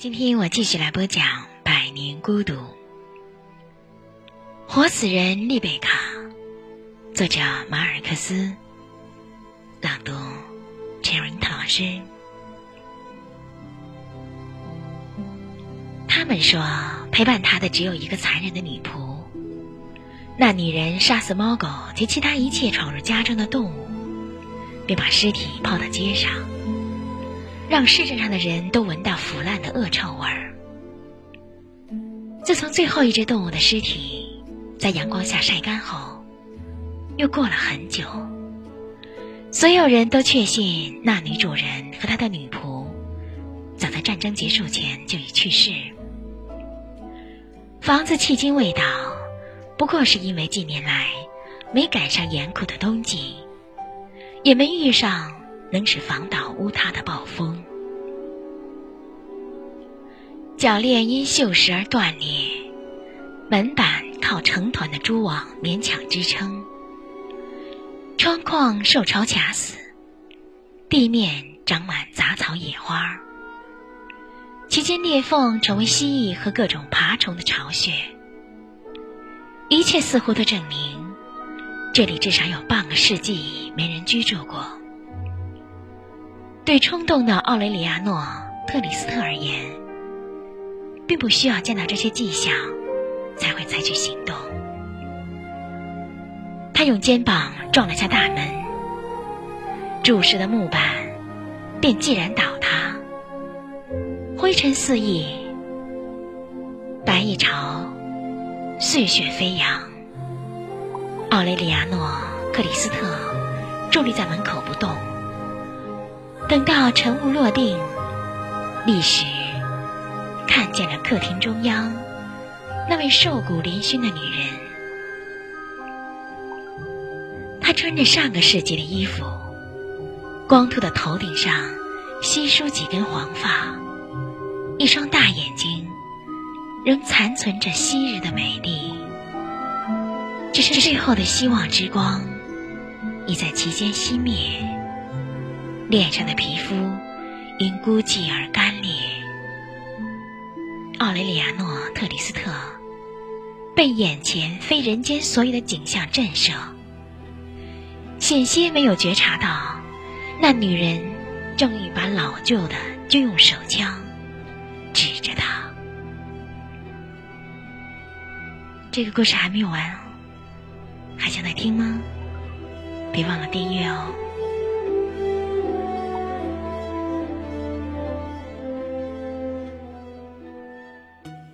今天我继续来播讲《百年孤独》，活死人丽贝卡，作者马尔克斯，朗读陈文涛老师。他们说，陪伴他的只有一个残忍的女仆。那女人杀死猫狗及其他一切闯入家中的动物，并把尸体抛到街上。让市镇上的人都闻到腐烂的恶臭味儿。自从最后一只动物的尸体在阳光下晒干后，又过了很久。所有人都确信那女主人和她的女仆早在战争结束前就已去世。房子迄今未倒，不过是因为近年来没赶上严酷的冬季，也没遇上。能使房倒屋塌的暴铰链因锈蚀而断裂，门板靠成团的蛛网勉强支撑，窗框受潮卡死，地面长满杂草野花，其间裂缝成为蜥蜴和各种爬虫的巢穴，一切似乎都证明，这里至少有半个世纪没人居住过。对冲动的奥雷里亚诺·特里斯特而言，并不需要见到这些迹象才会采取行动。他用肩膀撞了下大门，柱式的木板便寂然倒塌，灰尘四溢，白蚁巢，碎雪飞扬。奥雷里亚诺·克里斯特伫立在门口不动。等到晨雾落定，立时见了客厅中央那位瘦骨嶙峋的女人。她穿着上个世纪的衣服，光秃的头顶上稀疏几根黄发，一双大眼睛仍残存着昔日的美丽，只是最后的希望之光已在其间熄灭。脸上的皮肤因孤寂而干裂。奥雷里亚诺·特里斯特被眼前非人间所有的景象震慑，险些没有觉察到那女人正一把老旧的军用手枪指着他。这个故事还没有完，还想再听吗？别忘了订阅哦。